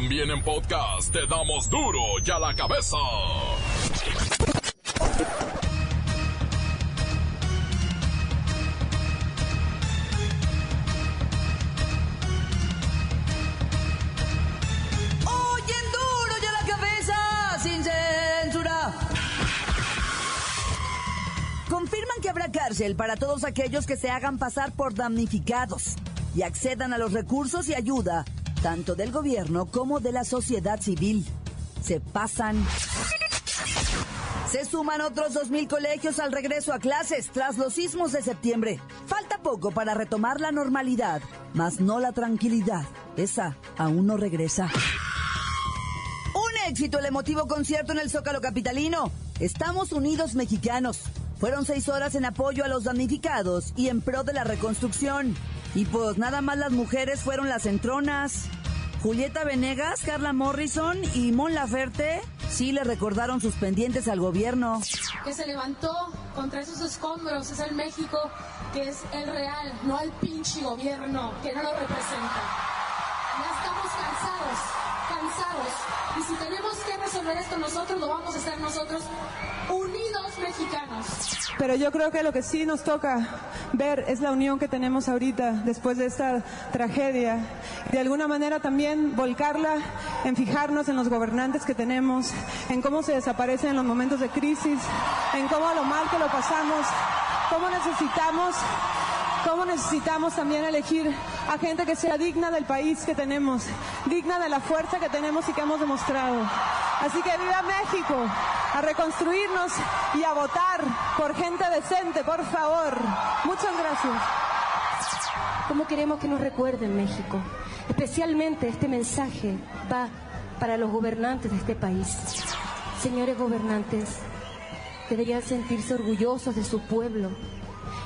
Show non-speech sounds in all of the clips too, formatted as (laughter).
También en podcast te damos duro y a la cabeza. Sin censura. Confirman que habrá cárcel para todos aquellos que se hagan pasar por damnificados y accedan a los recursos y ayuda, tanto del gobierno como de la sociedad civil. Se pasan. Se suman otros 2.000 colegios al regreso a clases tras los sismos de septiembre. Falta poco para retomar la normalidad, mas no la tranquilidad. Esa aún no regresa. Un éxito el emotivo concierto en el Zócalo Capitalino. Estamos unidos mexicanos. Fueron seis horas en apoyo a los damnificados y en pro de la reconstrucción. Y pues nada más las mujeres fueron las entronas. Julieta Venegas, Carla Morrison y Mon Laferte sí le recordaron sus pendientes al gobierno. que se levantó contra esos escombros es el México que es el real, no el pinche gobierno que no lo representa. Ya estamos cansados, cansados. Y si tenemos que resolver esto nosotros, lo vamos a hacer nosotros, unidos mexicanos. Pero yo creo que lo que sí nos toca ver es la unión que tenemos ahorita después de esta tragedia. De alguna manera también volcarla en fijarnos en los gobernantes que tenemos, en cómo se desaparecen en los momentos de crisis, en cómo lo mal que lo pasamos, cómo necesitamos cómo necesitamos también elegir a gente que sea digna del país que tenemos, digna de la fuerza que tenemos y que hemos demostrado. Así que viva México, a reconstruirnos y a votar por gente decente, por favor. Muchas gracias. ¿Cómo queremos que nos recuerden México? Especialmente este mensaje va para los gobernantes de este país. Señores gobernantes, deberían sentirse orgullosos de su pueblo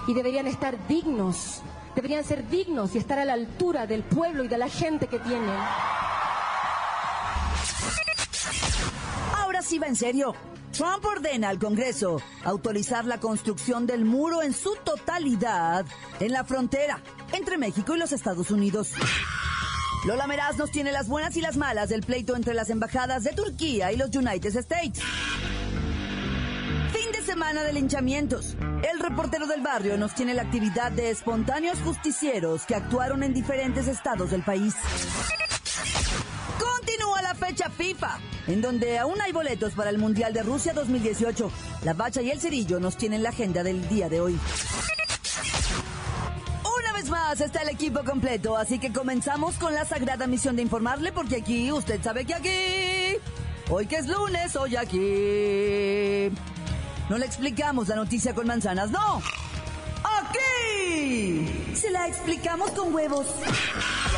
y deberían estar dignos, deberían ser dignos y estar a la altura del pueblo y de la gente que tienen. Va en serio. Trump ordena al Congreso autorizar la construcción del muro en su totalidad en la frontera entre México y los Estados Unidos. Lola Meraz nos tiene las buenas y las malas del pleito entre las embajadas de Turquía y los United States. Fin de semana de linchamientos. El reportero del barrio nos tiene la actividad de espontáneos justicieros que actuaron en diferentes estados del país. Fecha FIFA, en donde aún hay boletos para el Mundial de Rusia 2018. La Bacha y el Cerillo nos tienen la agenda del día de hoy. Una vez más está el equipo completo, así que comenzamos con la sagrada misión de informarle, porque aquí, usted sabe que aquí, hoy que es lunes, hoy aquí. No le explicamos la noticia con manzanas, no. Aquí se la explicamos con huevos.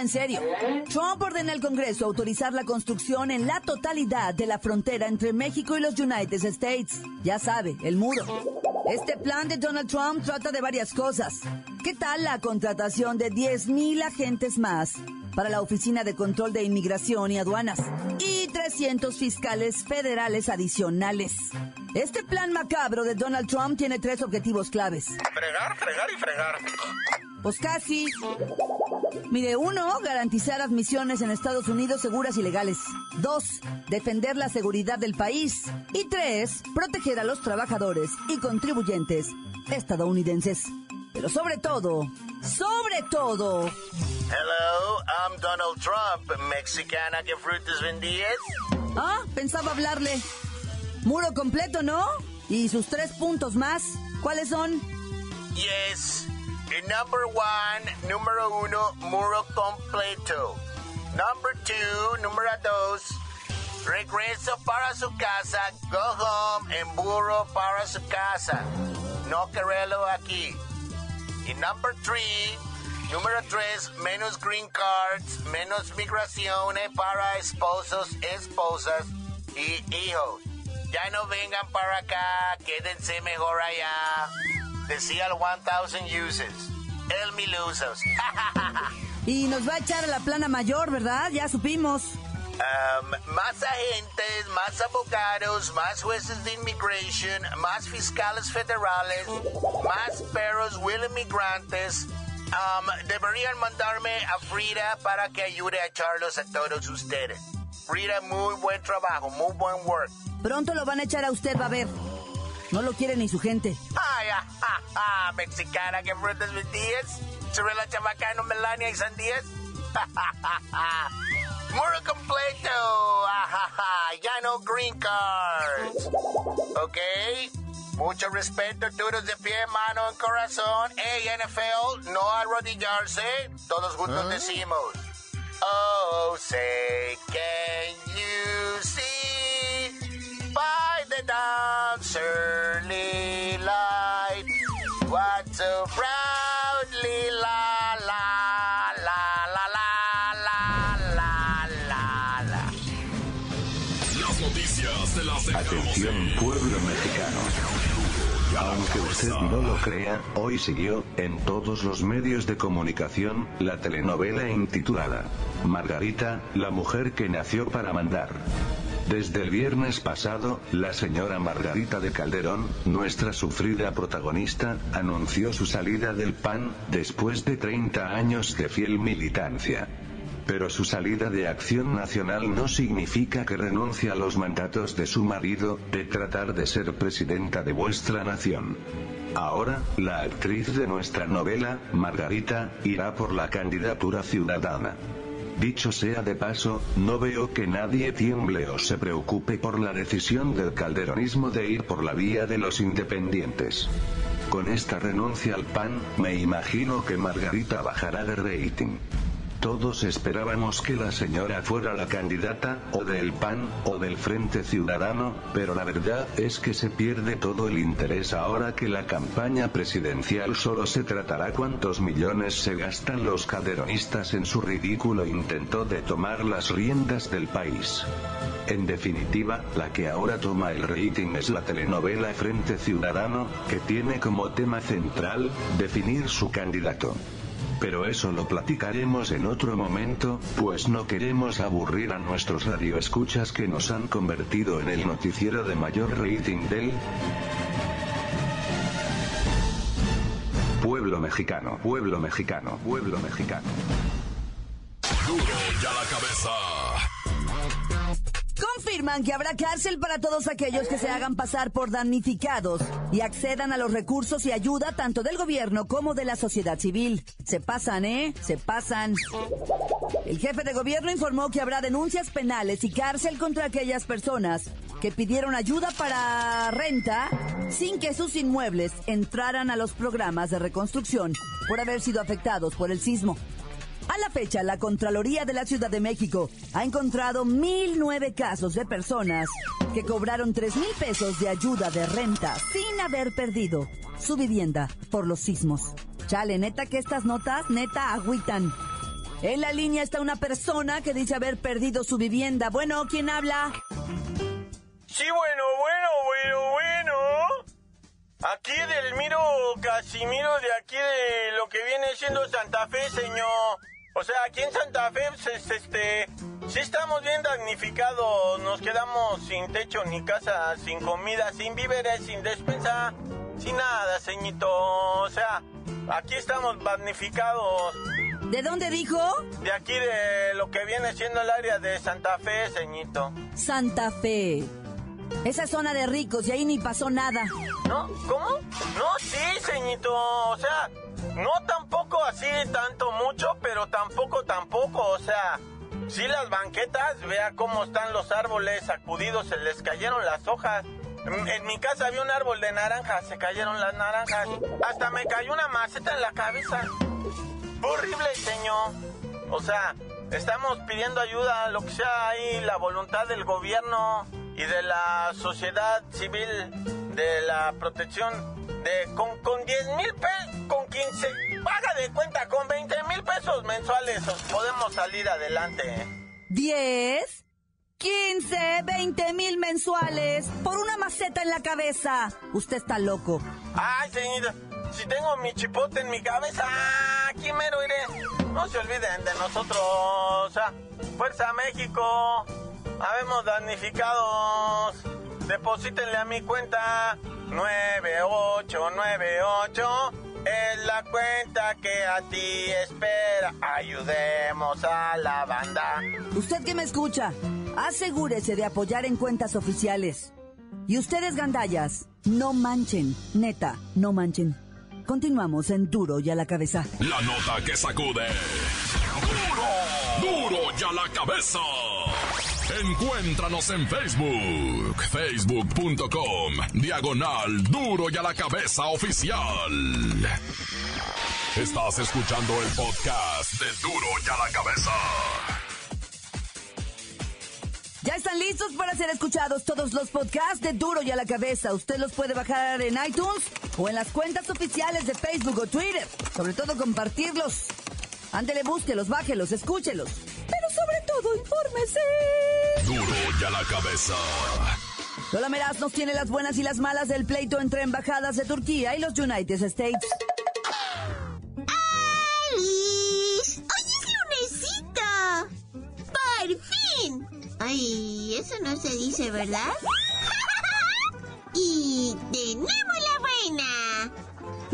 En serio. Trump ordena al Congreso autorizar la construcción en la totalidad de la frontera entre México y los United States. Ya sabe, el muro. Este plan de Donald Trump trata de varias cosas. ¿Qué tal la contratación de 10.000 agentes más para la Oficina de Control de Inmigración y Aduanas y 300 fiscales federales adicionales? Este plan macabro de Donald Trump tiene tres objetivos claves. Fregar, fregar y fregar. Pues casi. Mire, uno, garantizar admisiones en Estados Unidos seguras y legales. Dos, defender la seguridad del país. Y tres, proteger a los trabajadores y contribuyentes estadounidenses. Pero sobre todo, sobre todo, Hello, I'm Donald Trump. Mexicana, ¿qué frutas vendías? ah, pensaba hablarle. Muro completo, ¿no? Y sus tres puntos más, ¿cuáles son? Yes. Number one, número uno, muro completo. Number two, número dos, regreso para su casa, go home en burro para su casa. No quererlo aquí. Y number three, número tres, menos green cards, menos migraciones para esposos, esposas y hijos. ya no vengan para acá, quédense mejor allá. Decía el 1000 uses, el mil usos. y nos va a echar a la plana mayor, ¿verdad? Ya supimos. Um, más agentes, más abogados, más jueces de inmigración, más fiscales federales, más perros will inmigrantes. Um, deberían mandarme a Frida para que ayude a echarlos a todos ustedes. Frida, muy buen trabajo, muy buen work. Pronto lo van a echar a usted, va a ver. No lo quiere ni su gente. Ah, ah, ah mexicana, ¿qué frutas vendías? ¿Sobre la chabacano, Melania y sandías? Muro completo, ya no green cards. ¿Ok? Mucho respeto, todos de pie, mano en corazón. Hey, NFL, no arrodillarse. Todos juntos ¿Ah? decimos. Oh, say, can you see by the dawn's early Aunque usted no lo crea, hoy siguió, en todos los medios de comunicación, la telenovela intitulada Margarita, la mujer que nació para mandar. Desde el viernes pasado, la señora Margarita de Calderón, nuestra sufrida protagonista, anunció su salida del PAN, después de 30 años de fiel militancia. Pero su salida de acción nacional no significa que renuncie a los mandatos de su marido, de tratar de ser presidenta de vuestra nación. Ahora, la actriz de nuestra novela, Margarita, irá por la candidatura ciudadana. Dicho sea de paso, no veo que nadie tiemble o se preocupe por la decisión del calderonismo de ir por la vía de los independientes. Con esta renuncia al PAN, me imagino que Margarita bajará de rating. Todos esperábamos que la señora fuera la candidata, o del PAN, o del Frente Ciudadano, pero la verdad es que se pierde todo el interés ahora que la campaña presidencial solo se tratará cuántos millones se gastan los caderonistas en su ridículo intento de tomar las riendas del país. En definitiva, la que ahora toma el rating es la telenovela Frente Ciudadano, que tiene como tema central, definir su candidato pero eso lo platicaremos en otro momento, pues no queremos aburrir a nuestros radioescuchas que nos han convertido en el noticiero de mayor rating del pueblo mexicano, pueblo mexicano, pueblo mexicano. Duro ya la cabeza confirman que habrá cárcel para todos aquellos que se hagan pasar por damnificados y accedan a los recursos y ayuda tanto del gobierno como de la sociedad civil. Se pasan, ¿eh? Se pasan. El jefe de gobierno informó que habrá denuncias penales y cárcel contra aquellas personas que pidieron ayuda para renta sin que sus inmuebles entraran a los programas de reconstrucción por haber sido afectados por el sismo. A la fecha, la Contraloría de la Ciudad de México ha encontrado 1.009 casos de personas que cobraron 3 mil pesos de ayuda de renta sin haber perdido su vivienda por los sismos. Chale, neta que estas notas neta agüitan. En la línea está una persona que dice haber perdido su vivienda. Bueno, ¿quién habla? Sí, bueno, bueno, bueno, bueno. Aquí del Miro Casimiro, de aquí de lo que viene siendo Santa Fe, señor. O sea, aquí en Santa Fe, pues, este, sí estamos bien damnificados. Nos quedamos sin techo, ni casa, sin comida, sin víveres, sin despensa, sin nada, ceñito. O sea, aquí estamos damnificados. ¿De dónde dijo? De aquí, de lo que viene siendo el área de Santa Fe, ceñito. Santa Fe. Esa zona de ricos y ahí ni pasó nada. ¿No? ¿Cómo? No, sí, ceñito. O sea, no tampoco así tanto mucho, pero tampoco tampoco, o sea, si las banquetas, vea cómo están los árboles sacudidos, se les cayeron las hojas. En, mi casa había un árbol de naranjas, se cayeron las naranjas. Hasta me cayó una maceta en la cabeza. Horrible, señor. O sea, estamos pidiendo ayuda, lo que sea ahí, la voluntad del gobierno y de la sociedad civil, de la protección de con, con 10 mil pesos, con 15, paga de cuenta, con 20 mil pesos mensuales podemos salir adelante. ¿10? 15, 20 mil mensuales por una maceta en la cabeza. Usted está loco. Ay, señorita, si tengo mi chipote en mi cabeza, aquí mero iré. No se olviden de nosotros. Fuerza México. Habemos damnificados. Deposítenle a mi cuenta 9898. Es la cuenta que a ti espera. Ayudemos a la banda. Usted que me escucha, asegúrese de apoyar en cuentas oficiales. Y ustedes, gandallas, no manchen, neta, no manchen. Continuamos en Duro y a la cabeza. La nota que sacude. ¡Duro! ¡Duro y a la cabeza! Encuéntranos en Facebook, facebook.com, diagonal Duro y a la cabeza oficial. Estás escuchando el podcast de Duro y a la cabeza. ¿Ya están listos para ser escuchados todos los podcasts de Duro y a la cabeza? Usted los puede bajar en iTunes o en las cuentas oficiales de Facebook o Twitter. Sobre todo compartirlos. Ándele, búsquelos, bájelos, escúchelos. Pero sobre todo, infórmese. Duro y a la cabeza. Lola Meraz nos tiene las buenas y las malas del pleito entre embajadas de Turquía y los United States. ¡Alice! ¡Hoy es lunesito! ¡Por fin! Ay, eso no se dice, ¿verdad? (laughs) y tenemos.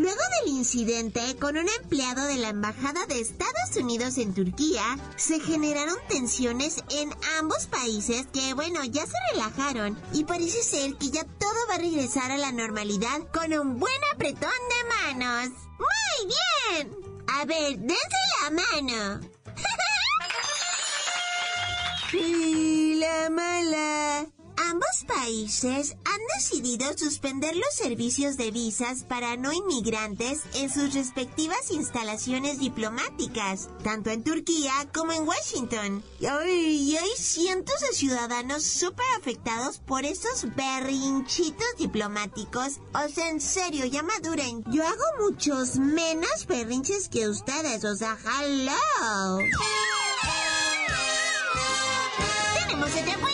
Luego del incidente con un empleado de la Embajada de Estados Unidos en Turquía, se generaron tensiones en ambos países que, bueno, ya se relajaron y parece ser que ya todo va a regresar a la normalidad con un buen apretón de manos. ¡Muy bien! A ver, dense la mano. (laughs) y la mala. Ambos países han decidido suspender los servicios de visas para no inmigrantes en sus respectivas instalaciones diplomáticas, tanto en Turquía como en Washington. Y hay, cientos de ciudadanos súper afectados por esos berrinchitos diplomáticos. O sea, en serio, ya maduren. Yo hago muchos menos berrinches que ustedes, o sea, hello. Tenemos otra buena.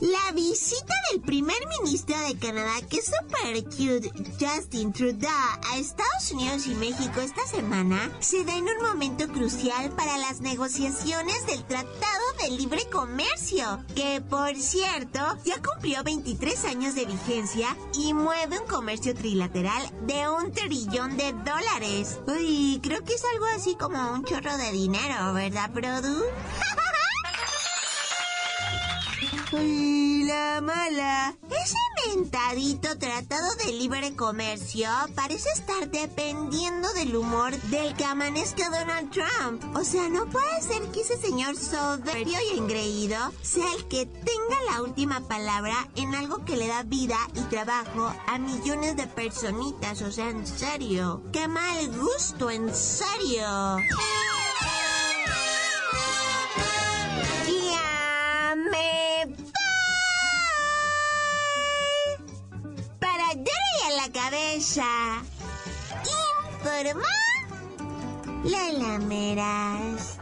La visita del primer ministro de Canadá, que es super cute, Justin Trudeau, a Estados Unidos y México esta semana, se da en un momento crucial para las negociaciones del Tratado de Libre Comercio, que por cierto ya cumplió 23 años de vigencia y mueve un comercio trilateral de un trillón de dólares. Uy, creo que es algo así como un chorro de dinero, ¿verdad, Produ? (laughs) Uy, la mala. Ese mentadito tratado de libre comercio parece estar dependiendo del humor del que amanezca Donald Trump. O sea, no puede ser que ese señor soberbio y engreído sea el que tenga la última palabra en algo que le da vida y trabajo a millones de personitas. O sea, en serio. Qué mal gusto, en serio. Cabeza. Informa la lameras.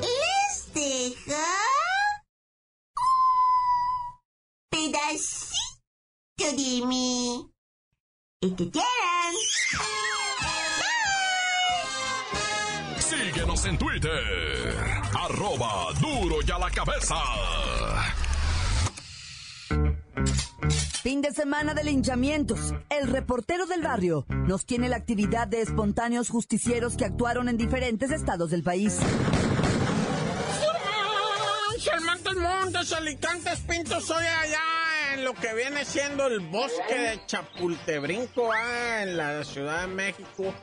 Les dejo pedacito de mí. Y que quieran. Síguenos en Twitter. Arroba duro y a la cabeza. Fin de semana de linchamientos. El reportero del barrio nos tiene la actividad de espontáneos justicieros que actuaron en diferentes estados del país. Montes, Montes, Alicantes, Pintos, soy allá en lo que viene siendo el bosque de Chapultebrinco, ah, en la Ciudad de México.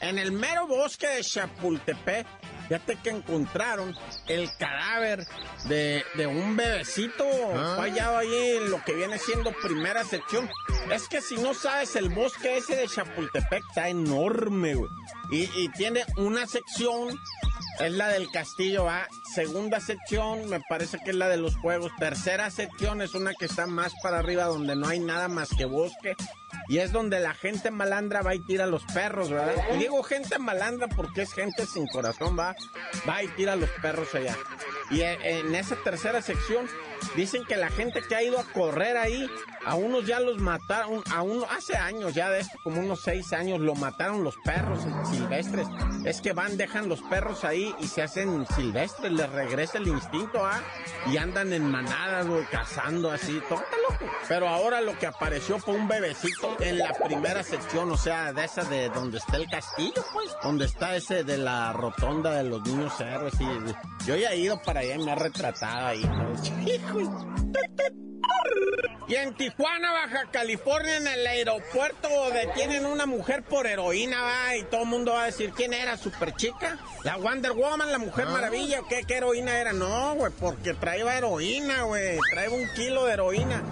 En el mero bosque de Chapultepec, fíjate que encontraron el cadáver de, de un bebecito Fue hallado ahí en lo que viene siendo primera sección. Es que si no sabes, el bosque ese de Chapultepec está enorme, güey. Y, y tiene una sección es la del castillo, ¿va? Segunda sección, me parece que es la de los juegos. Tercera sección es una que está más para arriba, donde no hay nada más que bosque. Y es donde la gente malandra va y tira a los perros, ¿verdad? Y digo gente malandra porque es gente sin corazón, va. Va y tira a los perros allá. Y en esa tercera sección dicen que la gente que ha ido a correr ahí, a unos ya los mataron, a uno hace años ya de esto, como unos seis años, lo mataron los perros silvestres. Es que van, dejan los perros ahí y se hacen silvestres, les regresa el instinto, ¿ah? Y andan en manadas, güey, cazando así, loco. Pero ahora lo que apareció fue un bebecito en la primera sección, o sea, de esa de donde está el castillo, pues, donde está ese de la rotonda de los niños héroes. Y yo ya he ido para allá y me he retratado ahí. (laughs) Y en Tijuana, Baja California, en el aeropuerto, detienen una mujer por heroína, va, y todo el mundo va a decir quién era, super chica. La Wonder Woman, la Mujer ah. Maravilla, ¿o qué, qué heroína era? No, güey, porque traía heroína, güey, traía un kilo de heroína.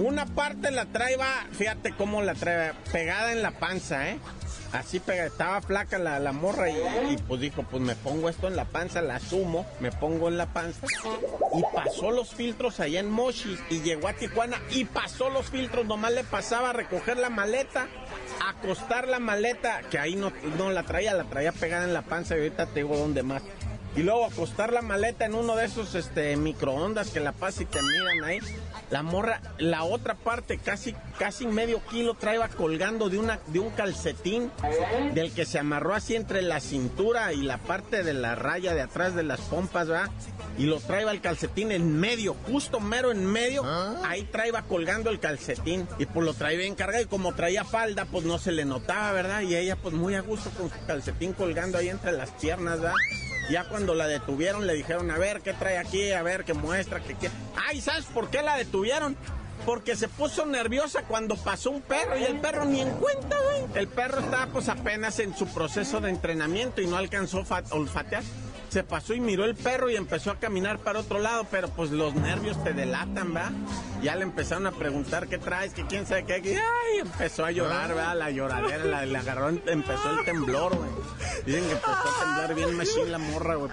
Una parte la traía, fíjate cómo la trae, pegada en la panza, ¿eh? Así pega, estaba flaca la, la morra y, pues dijo, pues me pongo esto en la panza, la sumo, me pongo en la panza y pasó los filtros allá en Moshi y llegó a Tijuana y pasó los filtros, nomás le pasaba a recoger la maleta, acostar la maleta, que ahí no, no la traía, la traía pegada en la panza y ahorita te digo dónde más. Y luego acostar la maleta en uno de esos este, microondas que la pasa y te miran ahí. La morra, la otra parte, casi, casi medio kilo, traía colgando de, una, de un calcetín del que se amarró así entre la cintura y la parte de la raya de atrás de las pompas, ¿verdad? Y lo traía el calcetín en medio, justo mero en medio, ah. ahí traía colgando el calcetín. Y pues lo traía bien cargado y como traía falda, pues no se le notaba, ¿verdad? Y ella pues muy a gusto con su calcetín colgando ahí entre las piernas, ¿verdad? Ya cuando la detuvieron le dijeron, a ver, ¿qué trae aquí? A ver, ¿qué muestra? ¿Qué qué? Ay, ¿sabes por qué la detuvieron? Porque se puso nerviosa cuando pasó un perro y el perro ni en cuenta, güey. El perro estaba pues apenas en su proceso de entrenamiento y no alcanzó olfatear se pasó y miró el perro y empezó a caminar para otro lado, pero pues los nervios te delatan, ¿va? Ya le empezaron a preguntar qué traes, que quién sabe qué, y ay, empezó a llorar, ¿va? La lloradera, la, le agarró, empezó el temblor, güey. Dicen que empezó a temblar bien machine la morra, güey,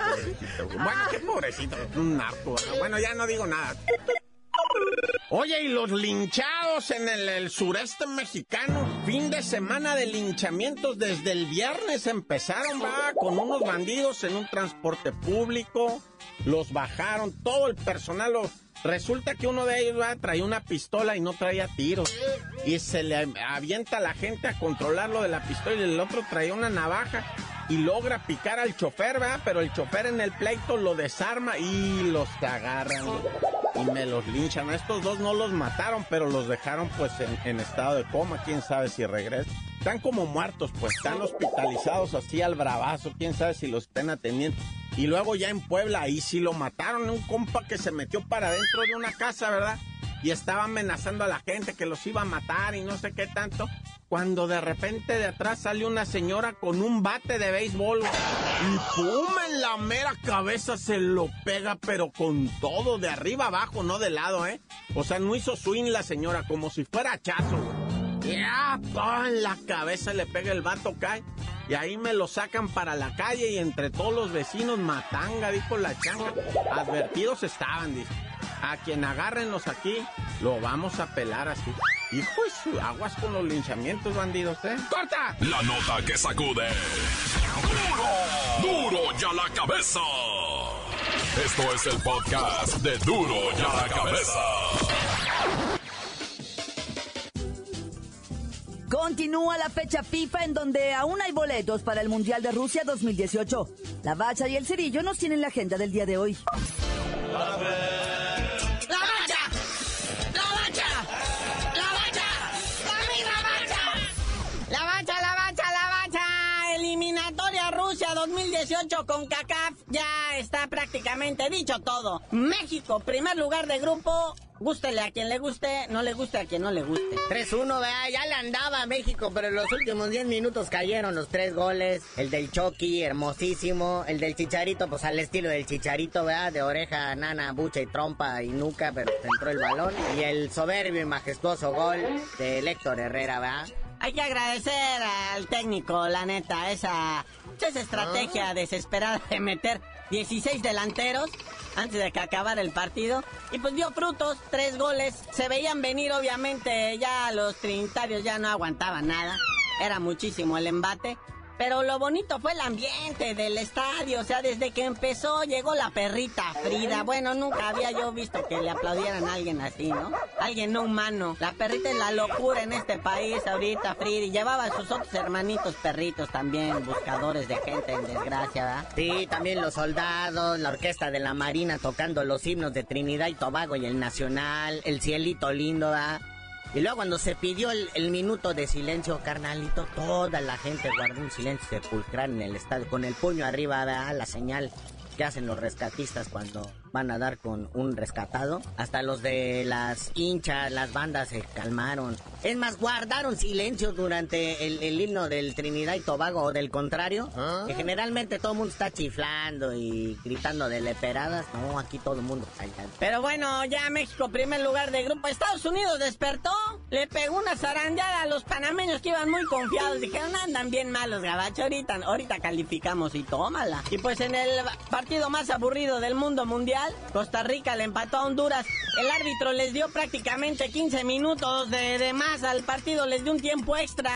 Bueno, qué pobrecito, un narco, Bueno, ya no digo nada. Oye, y los linchados en el, sureste mexicano, fin de semana de linchamientos desde el viernes empezaron, va, con unos bandidos en un transporte público, los bajaron, todo el personal Resulta que uno de ellos va, traía una pistola y no traía tiros. Y se le avienta a la gente a controlarlo de la pistola y el otro traía una navaja y logra picar al chofer, va, pero el chofer en el pleito lo desarma y los agarran y me los linchan. Estos dos no los mataron, pero los dejaron pues en, estado de coma. Quién sabe si regresan. Están como muertos, pues están hospitalizados así al bravazo. Quién sabe si los estén atendiendo. Y luego ya en Puebla, ahí sí lo mataron. Un compa que se metió para dentro de una casa, ¿verdad? Y estaba amenazando a la gente que los iba a matar y no sé qué tanto cuando de repente de atrás sale una señora con un bate de béisbol y ¡pum! en la mera cabeza se lo pega, pero con todo, de arriba abajo, no de lado, ¿eh? O sea, no hizo swing la señora, como si fuera chazo, Ya, en la cabeza le pega el vato, cae. Y ahí me lo sacan para la calle y entre todos los vecinos, matanga, dijo la changa. Advertidos estaban, dice. A quien agárrenlos aquí, lo vamos a pelar así. Hijo de su aguas con los linchamientos, bandidos, ¿eh? ¡Corta! La nota que sacude. ¡Duro! ¡Duro ya la cabeza! Esto es el podcast de Duro ya la cabeza. Continúa la fecha FIFA en donde aún hay boletos para el Mundial de Rusia 2018. La Bacha y el Cerillo nos tienen la agenda del día de hoy. Con CACAF ya está prácticamente dicho todo. México, primer lugar de grupo. Gústele a quien le guste, no le guste a quien no le guste. 3-1, vea, ya le andaba a México, pero en los últimos 10 minutos cayeron los tres goles. El del Chucky, hermosísimo. El del Chicharito, pues al estilo del Chicharito, vea, de oreja, nana, bucha y trompa y nuca, pero entró el balón. Y el soberbio y majestuoso gol de Héctor Herrera, vea. Hay que agradecer al técnico, la neta, esa, esa estrategia ah. desesperada de meter 16 delanteros antes de que acabara el partido. Y pues dio frutos, tres goles. Se veían venir, obviamente, ya los trinitarios ya no aguantaban nada. Era muchísimo el embate. Pero lo bonito fue el ambiente del estadio. O sea, desde que empezó llegó la perrita Frida. Bueno, nunca había yo visto que le aplaudieran a alguien así, ¿no? Alguien no humano. La perrita es la locura en este país ahorita, Frida. Y llevaba a sus otros hermanitos perritos también, buscadores de gente en desgracia, ¿verdad? Sí, también los soldados, la orquesta de la Marina tocando los himnos de Trinidad y Tobago y el Nacional, el cielito lindo, ¿verdad? Y luego cuando se pidió el, minuto de silencio, carnalito, toda la gente guardó un silencio sepulcral en el estadio, con el puño arriba, ¿verdad? la señal que hacen los rescatistas cuando van a dar con un rescatado. Hasta los de las hinchas, las bandas se calmaron. Es más, guardaron silencio durante el, el himno del Trinidad y Tobago o del contrario. ¿Ah? Que generalmente todo el mundo está chiflando y gritando de leperadas. No, aquí todo el mundo callado. Pero bueno, ya México, primer lugar de grupo. Estados Unidos despertó. Le pegó una zarandeada a los panameños que iban muy confiados. Dijeron, andan bien malos, gabacho. Ahorita, ahorita calificamos y tómala. Y pues en el partido más aburrido del mundo mundial, Costa Rica le empató a Honduras. El árbitro les dio prácticamente 15 minutos de, de, más al partido, les dio un tiempo extra.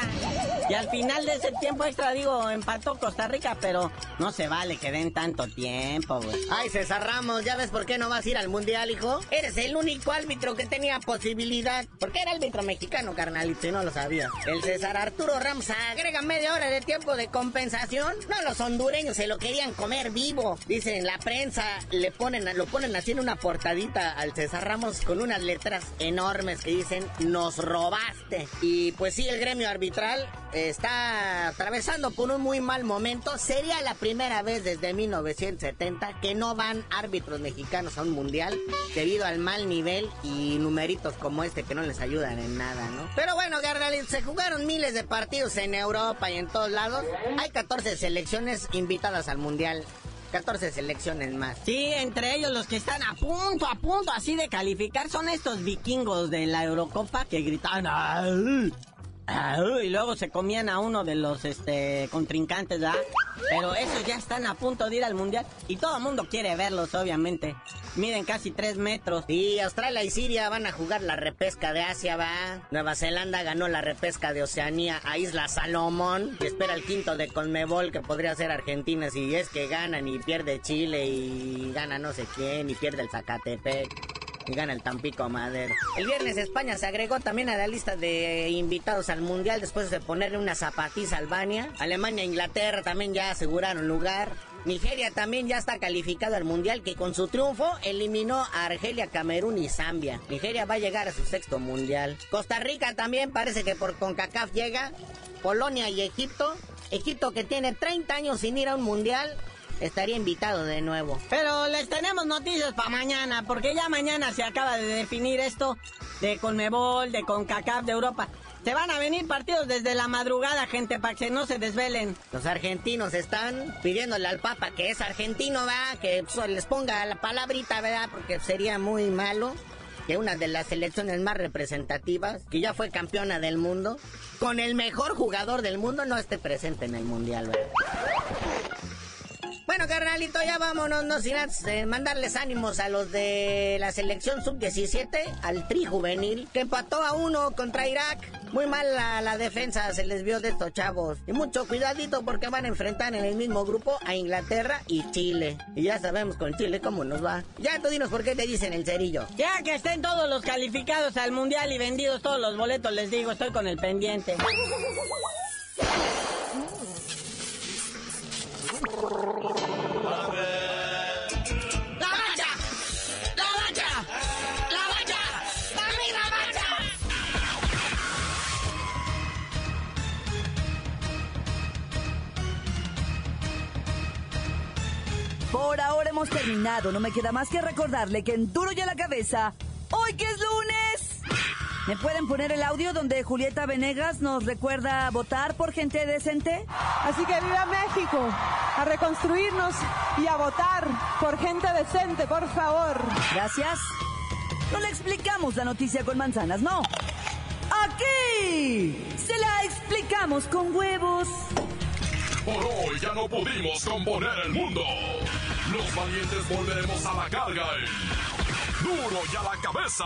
Y al final de ese tiempo extra, digo, empató Costa Rica, pero no se vale que den tanto tiempo, güey. Ay, César Ramos, ¿ya ves por qué no vas a ir al mundial, hijo? Eres el único árbitro que tenía posibilidad. Porque era árbitro mexicano, carnalito, y no lo sabía. El César Arturo Ramos agrega media hora de tiempo de compensación. No, los hondureños se lo querían comer vivo. Dicen, la prensa le ponen, lo ponen así en una portadita al César Ramos con unas letras enormes que dicen nos robaste. Y pues sí, el gremio arbitral está atravesando por un muy mal momento. Sería la primera vez desde 1970 que no van árbitros mexicanos a un mundial debido al mal nivel y numeritos como este que no les ayudan en nada, ¿no? Pero bueno, Gardalit, se jugaron miles de partidos en Europa y en todos lados. Hay 14 selecciones invitadas al mundial. 14 selecciones más. Sí, entre ellos los que están a punto, a punto así de calificar son estos vikingos de la Eurocopa que gritaban ¡Ay! Y luego se comían a uno de los este contrincantes, ¿verdad? Pero esos ya están a punto de ir al mundial y todo el mundo quiere verlos, obviamente. Miden casi 3 metros. Y Australia y Siria van a jugar la repesca de Asia, va. Nueva Zelanda ganó la repesca de Oceanía a Isla Salomón. Y espera el quinto de Conmebol, que podría ser Argentina si es que ganan y pierde Chile y gana no sé quién y pierde el Zacatepec y gana el Tampico Madero. El viernes España se agregó también a la lista de invitados al Mundial después de ponerle una zapatiza a Albania. Alemania e Inglaterra también ya aseguraron lugar. Nigeria también ya está calificado al Mundial que con su triunfo eliminó a Argelia, Camerún y Zambia. Nigeria va a llegar a su sexto Mundial. Costa Rica también parece que por CONCACAF llega. Polonia y Egipto. Egipto que tiene 30 años sin ir a un Mundial estaría invitado de nuevo. Pero les tenemos noticias para mañana, porque ya mañana se acaba de definir esto de Conmebol, de CONCACAF, de Europa. Se van a venir partidos desde la madrugada, gente, para que no se desvelen. Los argentinos están pidiéndole al Papa que es argentino, ¿verdad? Que pues, les ponga la palabrita, ¿verdad? Porque sería muy malo que una de las selecciones más representativas, que ya fue campeona del mundo, con el mejor jugador del mundo, no esté presente en el Mundial, ¿verdad? Bueno, carnalito, ya vámonos, no sin antes de mandarles ánimos a los de la selección sub-17, al tri juvenil, que empató a uno contra Irak. Muy mal la, la, defensa se les vio de estos chavos. Y mucho cuidadito porque van a enfrentar en el mismo grupo a Inglaterra y Chile. Y ya sabemos con Chile cómo nos va. Ya tú dinos por qué te dicen el cerillo. Ya que estén todos los calificados al mundial y vendidos todos los boletos, les digo, estoy con el pendiente. Por ahora hemos terminado. No me queda más que recordarle que en Duro y a la cabeza, hoy que es lunes. ¿Me pueden poner el audio donde Julieta Venegas nos recuerda votar por gente decente? Así que viva México, a reconstruirnos y a votar por gente decente, por favor. Gracias. No le explicamos la noticia con manzanas, no. Aquí se la explicamos con huevos. Por hoy ya no pudimos componer el mundo. Los valientes volveremos a la carga. En... Duro y a la cabeza.